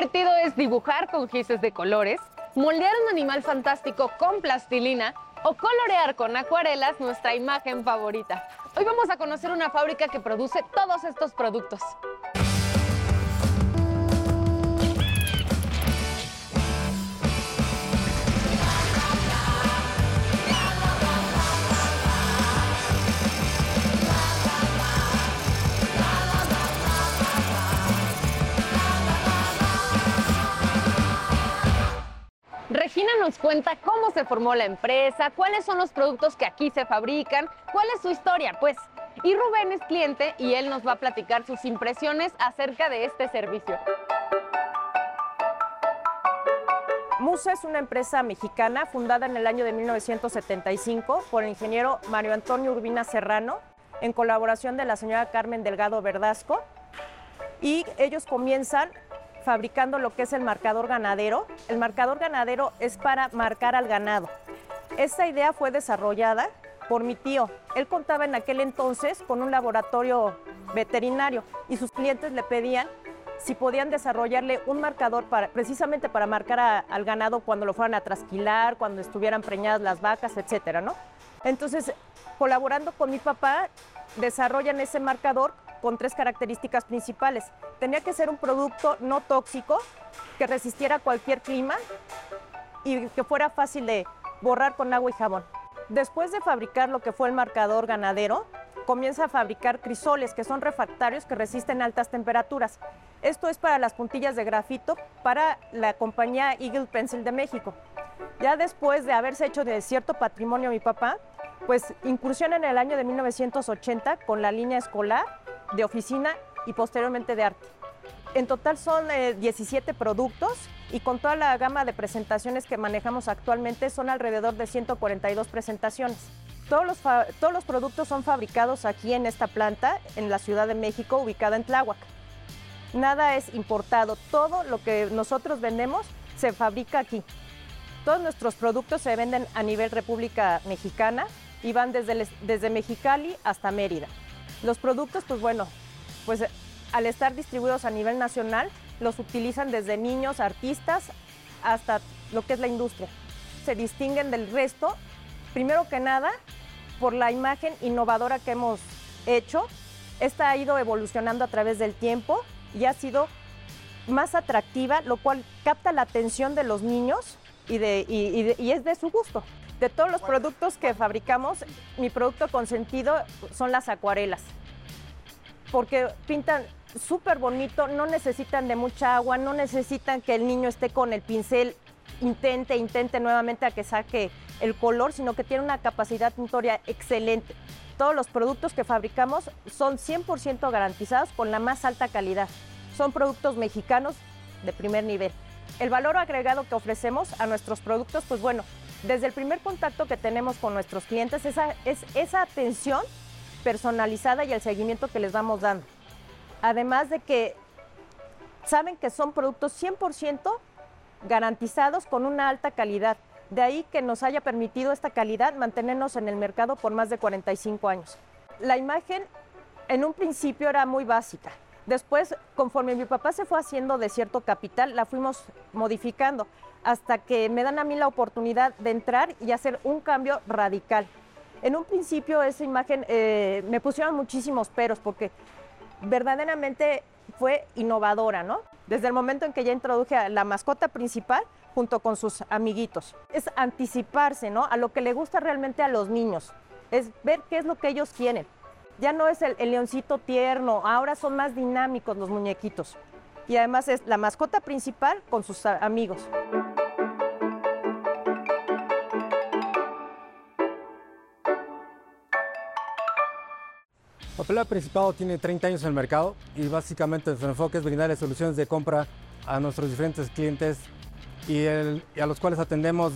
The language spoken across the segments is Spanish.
divertido es dibujar con gises de colores, moldear un animal fantástico con plastilina o colorear con acuarelas nuestra imagen favorita. Hoy vamos a conocer una fábrica que produce todos estos productos. Regina nos cuenta cómo se formó la empresa, cuáles son los productos que aquí se fabrican, cuál es su historia, pues. Y Rubén es cliente y él nos va a platicar sus impresiones acerca de este servicio. Musa es una empresa mexicana fundada en el año de 1975 por el ingeniero Mario Antonio Urbina Serrano, en colaboración de la señora Carmen Delgado Verdasco. Y ellos comienzan fabricando lo que es el marcador ganadero. El marcador ganadero es para marcar al ganado. Esta idea fue desarrollada por mi tío. Él contaba en aquel entonces con un laboratorio veterinario y sus clientes le pedían si podían desarrollarle un marcador para, precisamente para marcar al ganado cuando lo fueran a trasquilar, cuando estuvieran preñadas las vacas, etcétera, ¿no? Entonces, colaborando con mi papá, desarrollan ese marcador con tres características principales. Tenía que ser un producto no tóxico, que resistiera cualquier clima y que fuera fácil de borrar con agua y jabón. Después de fabricar lo que fue el marcador ganadero, comienza a fabricar crisoles, que son refractarios que resisten altas temperaturas. Esto es para las puntillas de grafito para la compañía Eagle Pencil de México. Ya después de haberse hecho de cierto patrimonio mi papá, pues incursiona en el año de 1980 con la línea escolar, de oficina y posteriormente de arte. En total son eh, 17 productos y con toda la gama de presentaciones que manejamos actualmente son alrededor de 142 presentaciones. Todos los, todos los productos son fabricados aquí en esta planta, en la Ciudad de México, ubicada en Tláhuac. Nada es importado, todo lo que nosotros vendemos se fabrica aquí. Todos nuestros productos se venden a nivel República Mexicana y van desde, desde Mexicali hasta Mérida. Los productos, pues bueno, pues al estar distribuidos a nivel nacional, los utilizan desde niños, artistas, hasta lo que es la industria. Se distinguen del resto, primero que nada, por la imagen innovadora que hemos hecho. Esta ha ido evolucionando a través del tiempo y ha sido más atractiva, lo cual capta la atención de los niños y de- y es de su gusto. De todos los productos que fabricamos, mi producto consentido son las acuarelas, porque pintan súper bonito, no necesitan de mucha agua, no necesitan que el niño esté con el pincel, intente, intente nuevamente a que saque el color, sino que tiene una capacidad tintoria excelente. Todos los productos que fabricamos son 100% garantizados con la más alta calidad. Son productos mexicanos de primer nivel. El valor agregado que ofrecemos a nuestros productos, pues bueno, desde el primer contacto que tenemos con nuestros clientes esa, es esa atención personalizada y el seguimiento que les vamos dando. Además de que saben que son productos 100% garantizados con una alta calidad. De ahí que nos haya permitido esta calidad mantenernos en el mercado por más de 45 años. La imagen en un principio era muy básica. Después, conforme mi papá se fue haciendo de cierto capital, la fuimos modificando hasta que me dan a mí la oportunidad de entrar y hacer un cambio radical. En un principio esa imagen eh, me pusieron muchísimos peros porque verdaderamente fue innovadora, ¿no? Desde el momento en que ya introduje a la mascota principal junto con sus amiguitos. Es anticiparse, ¿no? A lo que le gusta realmente a los niños. Es ver qué es lo que ellos quieren. Ya no es el, leoncito tierno, ahora son más dinámicos los muñequitos. Y además es la mascota principal con sus amigos. Papelera Principado tiene 30 años en el mercado y básicamente su enfoque es brindarle soluciones de compra a nuestros diferentes clientes y a los cuales atendemos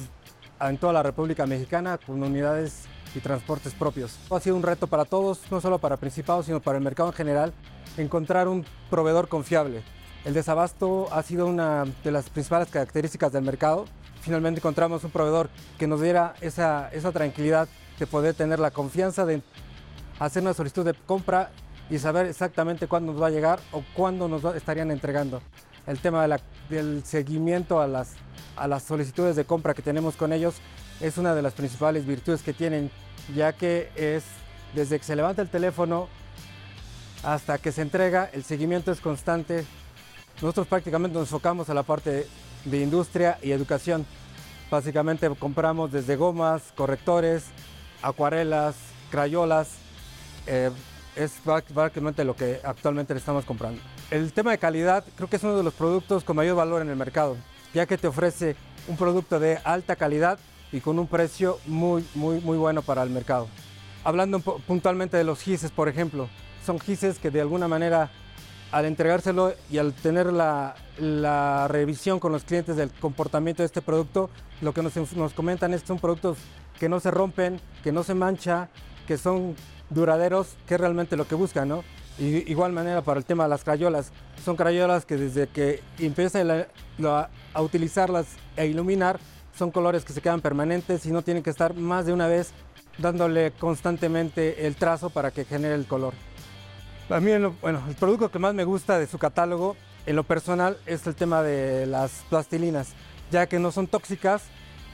en toda la República Mexicana con unidades y transportes propios. Ha sido un reto para todos, no solo para Principado, sino para el mercado en general, encontrar un proveedor confiable. El desabasto ha sido una de las principales características del mercado. Finalmente encontramos un proveedor que nos diera esa, esa tranquilidad de poder tener la confianza de hacer una solicitud de compra y saber exactamente cuándo nos va a llegar o cuándo nos estarían entregando. El tema del seguimiento a las, a las solicitudes de compra que tenemos con ellos es una de las principales virtudes que tienen, ya que es desde que se levanta el teléfono hasta que se entrega, el seguimiento es constante. Nosotros prácticamente nos enfocamos a la parte de industria y educación. Básicamente compramos desde gomas, correctores, acuarelas, crayolas. Eh, es básicamente lo que actualmente le estamos comprando. El tema de calidad creo que es uno de los productos con mayor valor en el mercado, ya que te ofrece un producto de alta calidad y con un precio muy, muy, muy bueno para el mercado. Hablando puntualmente de los gises, por ejemplo, son gises que de alguna manera al entregárselo y al tener la, la, revisión con los clientes del comportamiento de este producto, lo que nos, nos, comentan es que son productos que no se rompen, que no se mancha, que son duraderos, que es realmente lo que buscan, ¿no? Igual manera para el tema de las crayolas, son crayolas que desde que empieza a utilizarlas e iluminar, son colores que se quedan permanentes y no tienen que estar más de una vez dándole constantemente el trazo para que genere el color. A mí, bueno, el producto que más me gusta de su catálogo, en lo personal, es el tema de las plastilinas, ya que no son tóxicas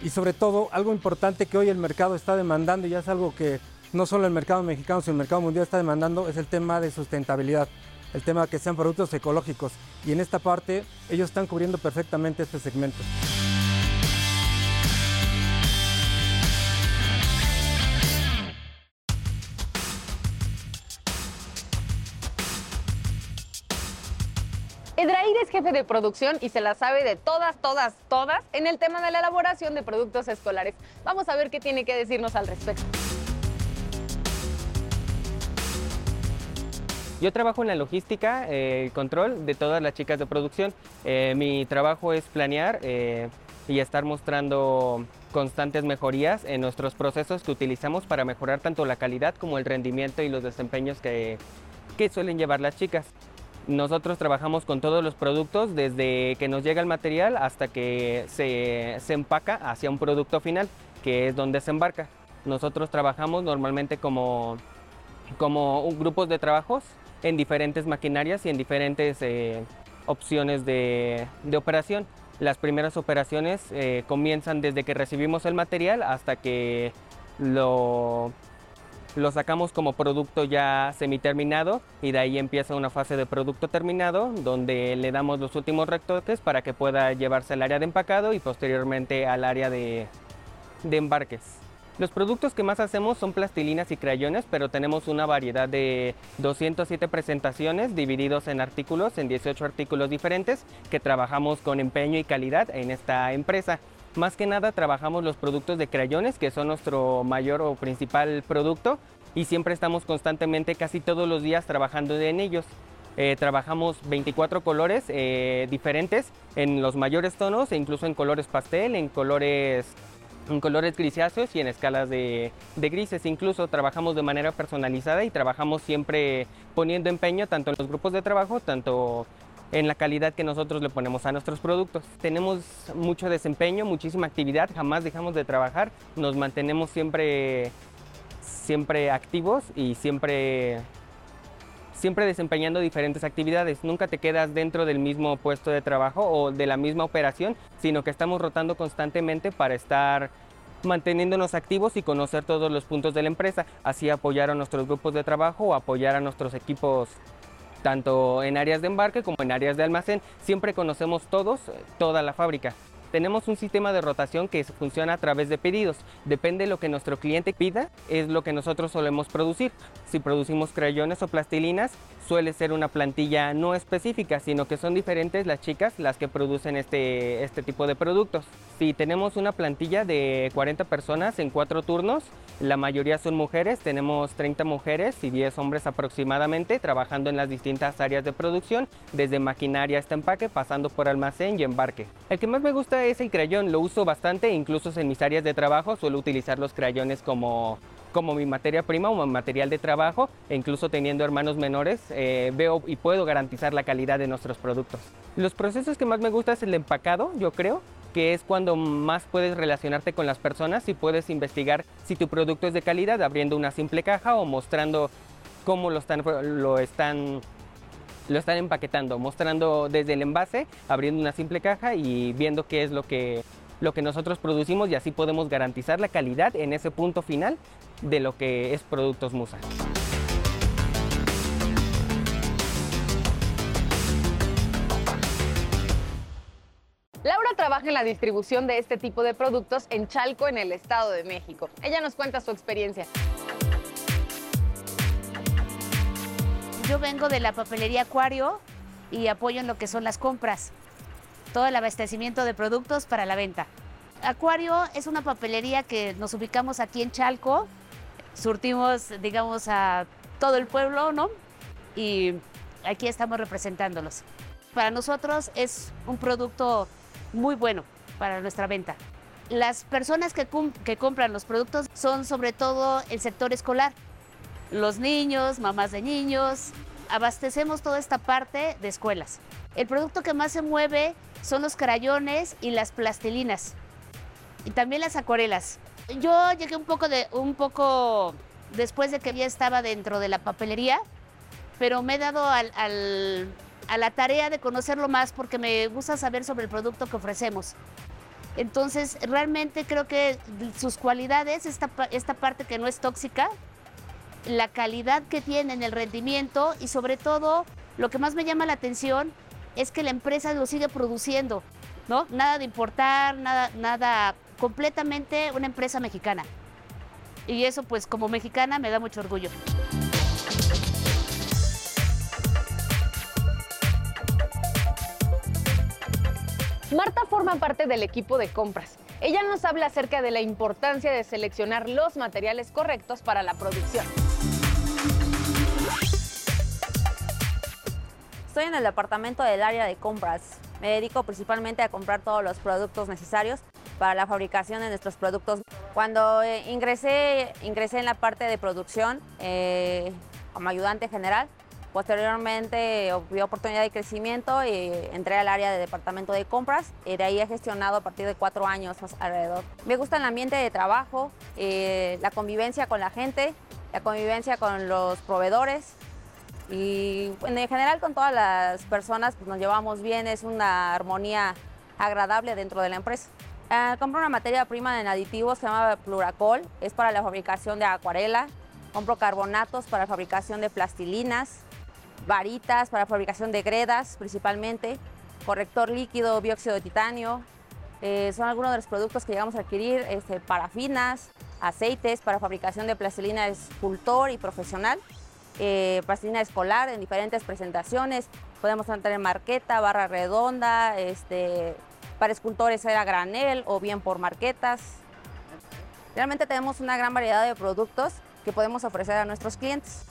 y sobre todo algo importante que hoy el mercado está demandando y ya es algo que no solo el mercado mexicano, sino el mercado mundial está demandando, es el tema de sustentabilidad, el tema de que sean productos ecológicos. Y en esta parte ellos están cubriendo perfectamente este segmento. Edraíd es jefe de producción y se la sabe de todas, todas, todas en el tema de la elaboración de productos escolares. Vamos a ver qué tiene que decirnos al respecto. Yo trabajo en la logística, el eh, control de todas las chicas de producción. Eh, mi trabajo es planear eh, y estar mostrando constantes mejorías en nuestros procesos que utilizamos para mejorar tanto la calidad como el rendimiento y los desempeños que, que suelen llevar las chicas. Nosotros trabajamos con todos los productos desde que nos llega el material hasta que se, empaca hacia un producto final, que es donde se embarca. Nosotros trabajamos normalmente como, como grupos de trabajos en diferentes maquinarias y en diferentes eh, opciones de, operación. Las primeras operaciones eh, comienzan desde que recibimos el material hasta que lo lo sacamos como producto ya semiterminado y de ahí empieza una fase de producto terminado donde le damos los últimos retoques para que pueda llevarse al área de empacado y posteriormente al área de, de embarques. Los productos que más hacemos son plastilinas y crayones, pero tenemos una variedad de 207 presentaciones divididos en artículos, en 18 artículos diferentes que trabajamos con empeño y calidad en esta empresa. Más que nada trabajamos los productos de crayones, que son nuestro mayor o principal producto, y siempre estamos constantemente, casi todos los días, trabajando en ellos. Eh, trabajamos 24 colores eh, diferentes en los mayores tonos e incluso en colores pastel, en colores, en colores grisáceos y en escalas de, de, grises. Incluso trabajamos de manera personalizada y trabajamos siempre poniendo empeño tanto en los grupos de trabajo, tanto en la calidad que nosotros le ponemos a nuestros productos. Tenemos mucho desempeño, muchísima actividad, jamás dejamos de trabajar, nos mantenemos siempre, siempre activos y siempre, siempre desempeñando diferentes actividades. Nunca te quedas dentro del mismo puesto de trabajo o de la misma operación, sino que estamos rotando constantemente para estar manteniéndonos activos y conocer todos los puntos de la empresa, así apoyar a nuestros grupos de trabajo o apoyar a nuestros equipos tanto en áreas de embarque como en áreas de almacén. Siempre conocemos todos, eh, toda la fábrica. Tenemos un sistema de rotación que funciona a través de pedidos. Depende de lo que nuestro cliente pida, es lo que nosotros solemos producir. Si producimos crayones o plastilinas, suele ser una plantilla no específica, sino que son diferentes las chicas las que producen este, este tipo de productos. Si tenemos una plantilla de 40 personas en cuatro turnos, la mayoría son mujeres, tenemos 30 mujeres y 10 hombres aproximadamente trabajando en las distintas áreas de producción, desde maquinaria hasta empaque, pasando por almacén y embarque. El que más me gusta es el crayón, lo uso bastante, incluso en mis áreas de trabajo suelo utilizar los crayones como como mi materia prima o mi material de trabajo e incluso teniendo hermanos menores eh, veo y puedo garantizar la calidad de nuestros productos. Los procesos que más me gusta es el empacado, yo creo, que es cuando más puedes relacionarte con las personas y puedes investigar si tu producto es de calidad abriendo una simple caja o mostrando cómo lo están, lo están lo están empaquetando, mostrando desde el envase, abriendo una simple caja y viendo qué es lo que, lo que nosotros producimos y así podemos garantizar la calidad en ese punto final de lo que es Productos Musa. Laura trabaja en la distribución de este tipo de productos en Chalco, en el Estado de México. Ella nos cuenta su experiencia. Yo vengo de la papelería Acuario y apoyo en lo que son las compras, todo el abastecimiento de productos para la venta. Acuario es una papelería que nos ubicamos aquí en Chalco, surtimos, digamos, a todo el pueblo, ¿no? Y aquí estamos representándolos. Para nosotros es un producto muy bueno para nuestra venta. Las personas que, que compran los productos son sobre todo el sector escolar, los niños, mamás de niños, abastecemos toda esta parte de escuelas. El producto que más se mueve son los crayones y las plastilinas y también las acuarelas. Yo llegué un poco, de, un poco después de que ya estaba dentro de la papelería, pero me he dado al, a la tarea de conocerlo más porque me gusta saber sobre el producto que ofrecemos. Entonces, realmente creo que sus cualidades, esta, esta parte que no es tóxica, la calidad que tienen, el rendimiento y sobre todo lo que más me llama la atención es que la empresa lo sigue produciendo, ¿no? Nada de importar, nada, nada, completamente una empresa mexicana. Y eso pues como mexicana me da mucho orgullo. Marta forma parte del equipo de compras. Ella nos habla acerca de la importancia de seleccionar los materiales correctos para la producción. Estoy en el departamento del área de compras. Me dedico principalmente a comprar todos los productos necesarios para la fabricación de nuestros productos. Cuando eh, ingresé, ingresé en la parte de producción eh, como ayudante general, Posteriormente vi oportunidad de crecimiento y entré al área de departamento de compras y de ahí he gestionado a partir de cuatro años alrededor. Me gusta el ambiente de trabajo, eh, la convivencia con la gente, la convivencia con los proveedores y en general con todas las personas pues, nos llevamos bien, es una armonía agradable dentro de la empresa. Eh, compro una materia prima en aditivos que se llama Pluracol, es para la fabricación de acuarela. Compro carbonatos para fabricación de plastilinas, varitas para fabricación de gredas principalmente, corrector líquido, dióxido de titanio. Eh, son algunos de los productos que llegamos a adquirir, este, parafinas, aceites para fabricación de plastilina escultor y profesional, eh, plastilina escolar en diferentes presentaciones. Podemos tener marqueta, barra redonda, este, para escultores era granel o bien por marquetas. Realmente tenemos una gran variedad de productos que podemos ofrecer a nuestros clientes.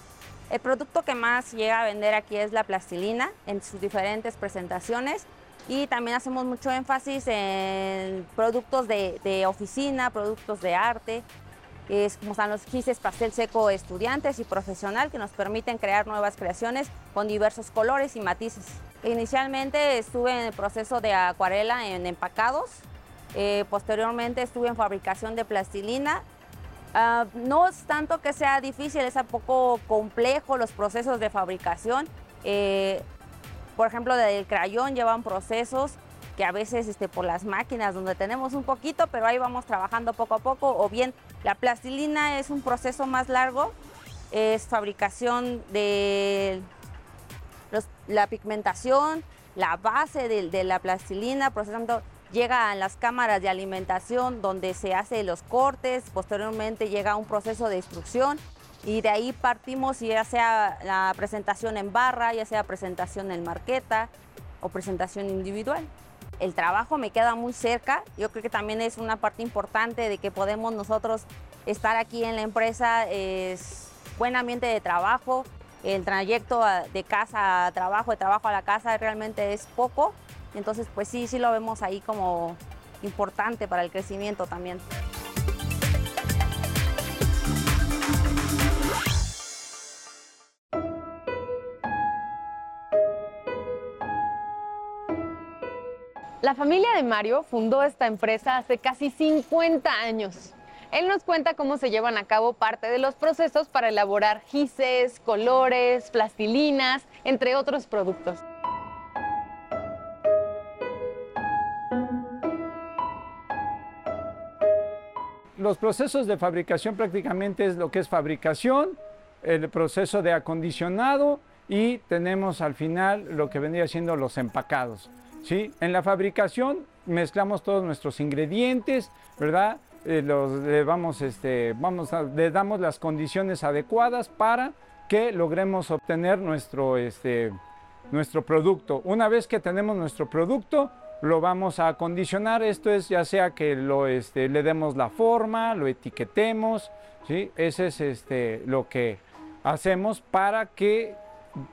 El producto que más llega a vender aquí es la plastilina en sus diferentes presentaciones y también hacemos mucho énfasis en productos de, oficina, productos de arte, es como están los gises pastel seco estudiantes y profesional que nos permiten crear nuevas creaciones con diversos colores y matices. Inicialmente estuve en el proceso de acuarela en empacados, eh, posteriormente estuve en fabricación de plastilina Ah, no es tanto que sea difícil, es un poco complejo los procesos de fabricación. Eh, por ejemplo, del crayón llevan procesos que a veces este, por las máquinas donde tenemos un poquito, pero ahí vamos trabajando poco a poco. O bien la plastilina es un proceso más largo, es fabricación de la pigmentación, la base de, la plastilina, procesando llega a las cámaras de alimentación donde se hace los cortes, posteriormente llega a un proceso de instrucción y de ahí partimos ya sea la presentación en barra, ya sea presentación en marqueta o presentación individual. El trabajo me queda muy cerca, yo creo que también es una parte importante de que podemos nosotros estar aquí en la empresa, es buen ambiente de trabajo, el trayecto de casa a trabajo, de trabajo a la casa realmente es poco, entonces, pues sí, sí lo vemos ahí como importante para el crecimiento también. La familia de Mario fundó esta empresa hace casi 50 años. Él nos cuenta cómo se llevan a cabo parte de los procesos para elaborar gises, colores, plastilinas, entre otros productos. Los procesos de fabricación prácticamente es lo que es fabricación, el proceso de acondicionado y tenemos al final lo que vendría siendo los empacados. ¿Sí? En la fabricación mezclamos todos nuestros ingredientes, ¿verdad? Eh, los, este, vamos le damos las condiciones adecuadas para que logremos obtener nuestro, este, nuestro producto. Una vez que tenemos nuestro producto, lo vamos a acondicionar. Esto es ya sea que lo, este, le demos la forma, lo etiquetemos, ¿sí? Ese es este, lo que hacemos para que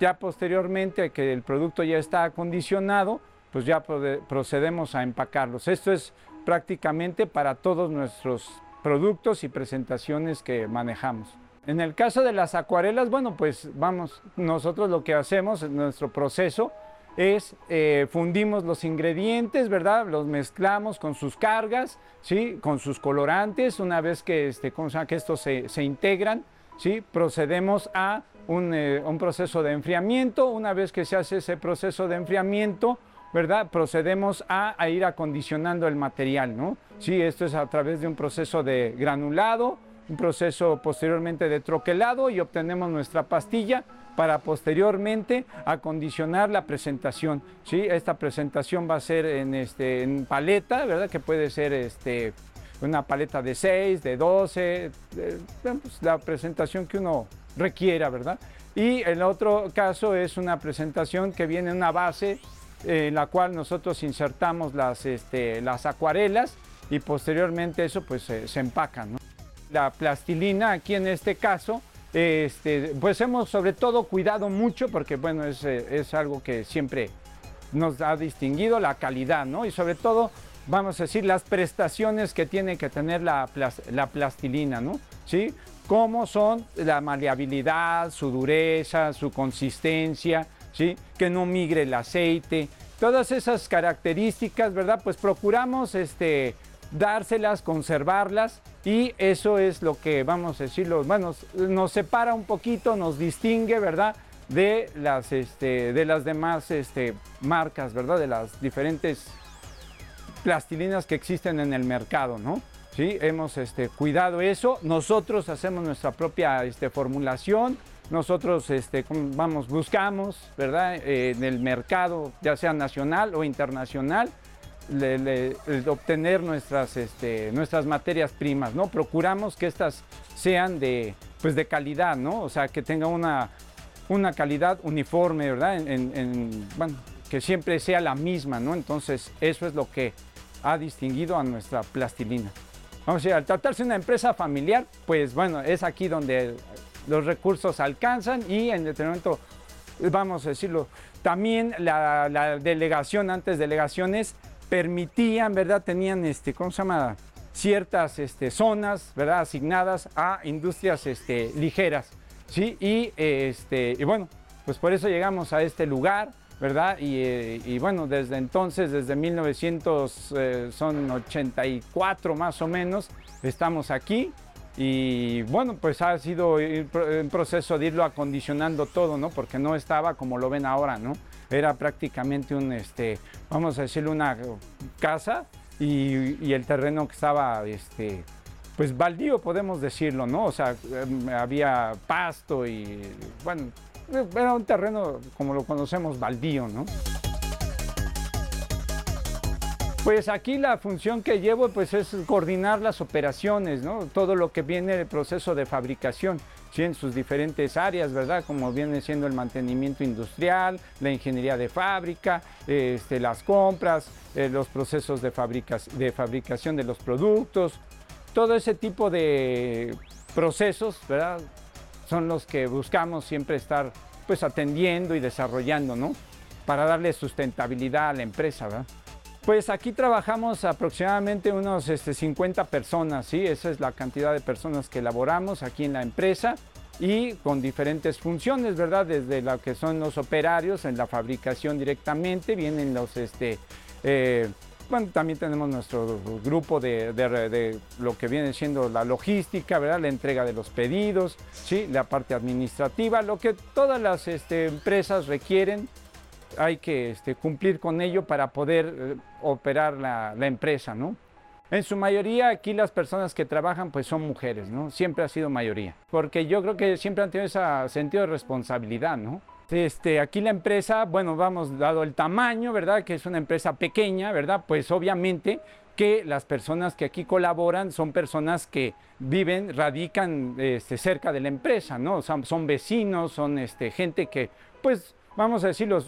ya posteriormente que el producto ya está acondicionado, pues ya procedemos a empacarlos. Esto es prácticamente para todos nuestros productos y presentaciones que manejamos. En el caso de las acuarelas, bueno, pues vamos, nosotros lo que hacemos en nuestro proceso es eh, fundimos los ingredientes, ¿verdad? Los mezclamos con sus cargas, ¿sí? Con sus colorantes. Una vez que, este, que estos se, se integran, ¿sí? Procedemos a un, eh, un proceso de enfriamiento. Una vez que se hace ese proceso de enfriamiento, ¿verdad? Procedemos a, ir acondicionando el material, ¿no? Sí, esto es a través de un proceso de granulado, un proceso posteriormente de troquelado y obtenemos nuestra pastilla para posteriormente acondicionar la presentación. ¿sí? Esta presentación va a ser en, este, en paleta, ¿verdad? Que puede ser este, una paleta de 6, de 12, eh, bueno, pues, la presentación que uno requiera, ¿verdad? Y el otro caso es una presentación que viene en una base en la cual nosotros insertamos las, este, las acuarelas y posteriormente eso pues se- se empaca. La plastilina aquí en este caso, este, pues hemos sobre todo cuidado mucho porque bueno, es, es algo que siempre nos ha distinguido, la calidad, ¿no? Y sobre todo, vamos a decir, las prestaciones que tiene que tener la, la plastilina, ¿no? ¿Sí? Cómo son la maleabilidad, su dureza, su consistencia, ¿sí? Que no migre el aceite. Todas esas características, ¿verdad? Pues procuramos este, dárselas, conservarlas y eso es lo que, vamos a decirlo, bueno, nos separa un poquito, nos distingue, ¿verdad? De las, este, de las demás este, marcas, ¿verdad? De las diferentes plastilinas que existen en el mercado, ¿no? Sí, hemos este, cuidado eso. Nosotros hacemos nuestra propia este, formulación. Nosotros, este, vamos, buscamos, ¿verdad? Eh, en el mercado, ya sea nacional o internacional, obtener nuestras, este, nuestras materias primas, ¿no? Procuramos que estas sean de, pues de calidad, ¿no? O sea, que tenga una, una calidad uniforme, ¿verdad? En, en- en- bueno, que siempre sea la misma, ¿no? Entonces, eso es lo que ha distinguido a nuestra plastilina. Vamos a decir, al tratarse de una empresa familiar, pues bueno, es aquí donde los recursos alcanzan y en determinado momento, vamos a decirlo, también la, delegación, antes delegaciones, permitían, ¿verdad? Tenían, este, ¿cómo se llama? Ciertas este, zonas, ¿verdad? Asignadas a industrias este, ligeras, ¿sí? Y, este, y bueno, pues por eso llegamos a este lugar, ¿verdad? Y, eh, y bueno, desde entonces, desde 1900, eh, son 84 más o menos, estamos aquí. Y bueno, pues ha sido un proceso de irlo acondicionando todo, ¿no? Porque no estaba como lo ven ahora, ¿no? Era prácticamente un, este, vamos a decirlo, una casa y, y el terreno que estaba, este, pues baldío, podemos decirlo, ¿no? O sea, em, había pasto y, bueno, era un terreno como lo conocemos, baldío, ¿no? Pues aquí la función que llevo pues es coordinar las operaciones, ¿no? Todo lo que viene del proceso de fabricación, ¿sí? en sus diferentes áreas, ¿verdad? Como viene siendo el mantenimiento industrial, la ingeniería de fábrica, este, las compras, eh, los procesos de, de fabricación de los productos, todo ese tipo de procesos, ¿verdad? Son los que buscamos siempre estar pues atendiendo y desarrollando, ¿no? Para darle sustentabilidad a la empresa, ¿verdad? Pues aquí trabajamos aproximadamente unos este, 50 personas, ¿sí? Esa es la cantidad de personas que elaboramos aquí en la empresa y con diferentes funciones, ¿verdad? Desde lo que son los operarios en la fabricación directamente, vienen los, este, eh, Bueno, también tenemos nuestro grupo de, lo que viene siendo la logística, ¿verdad? La entrega de los pedidos, ¿sí? La parte administrativa, lo que todas las este, empresas requieren, hay que este, cumplir con ello para poder eh, operar la, empresa, ¿no? En su mayoría aquí las personas que trabajan pues son mujeres, ¿no? Siempre ha sido mayoría, porque yo creo que siempre han tenido ese sentido de responsabilidad, ¿no? Este, aquí la empresa, bueno, vamos, dado el tamaño, ¿verdad? Que es una empresa pequeña, ¿verdad? Pues obviamente que las personas que aquí colaboran son personas que viven, radican este, cerca de la empresa, ¿no? Son vecinos, son este, gente que, pues, vamos a decirlo,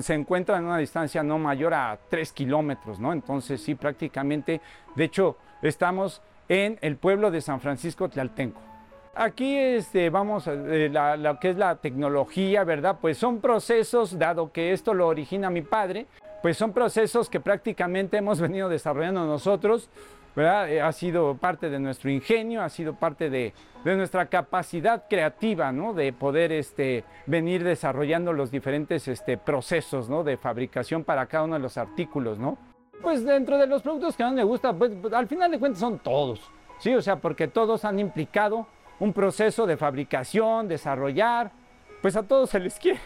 se encuentra en una distancia no mayor a 3 kilómetros, ¿no? Entonces, sí, prácticamente, de hecho, estamos en el pueblo de San Francisco Tlaltenco. Aquí este, vamos a eh, la- lo que es la tecnología, ¿verdad? Pues son procesos, dado que esto lo origina mi padre, pues son procesos que prácticamente hemos venido desarrollando nosotros, ¿verdad? Eh, ha sido parte de nuestro ingenio, ha sido parte de, de nuestra capacidad creativa, ¿no? De poder este, venir desarrollando los diferentes este, procesos, ¿no? De fabricación para cada uno de los artículos, ¿no? Pues dentro de los productos que mí me gusta, pues pues, al final de cuentas son todos, ¿sí? O sea, porque todos han implicado un proceso de fabricación, desarrollar, pues a todos se les quiere.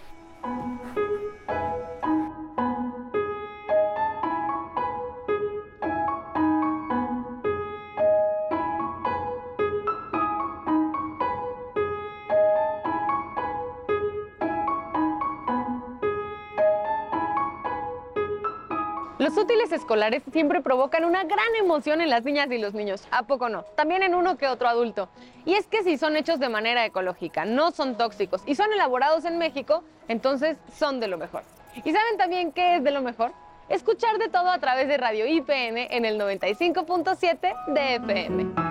Los útiles escolares siempre provocan una gran emoción en las niñas y los niños, ¿a poco no? También en uno que otro adulto. Y es que si son hechos de manera ecológica, no son tóxicos y son elaborados en México, entonces son de lo mejor. ¿Y saben también qué es de lo mejor? Escuchar de todo a través de Radio IPN en el 95.7 de FM.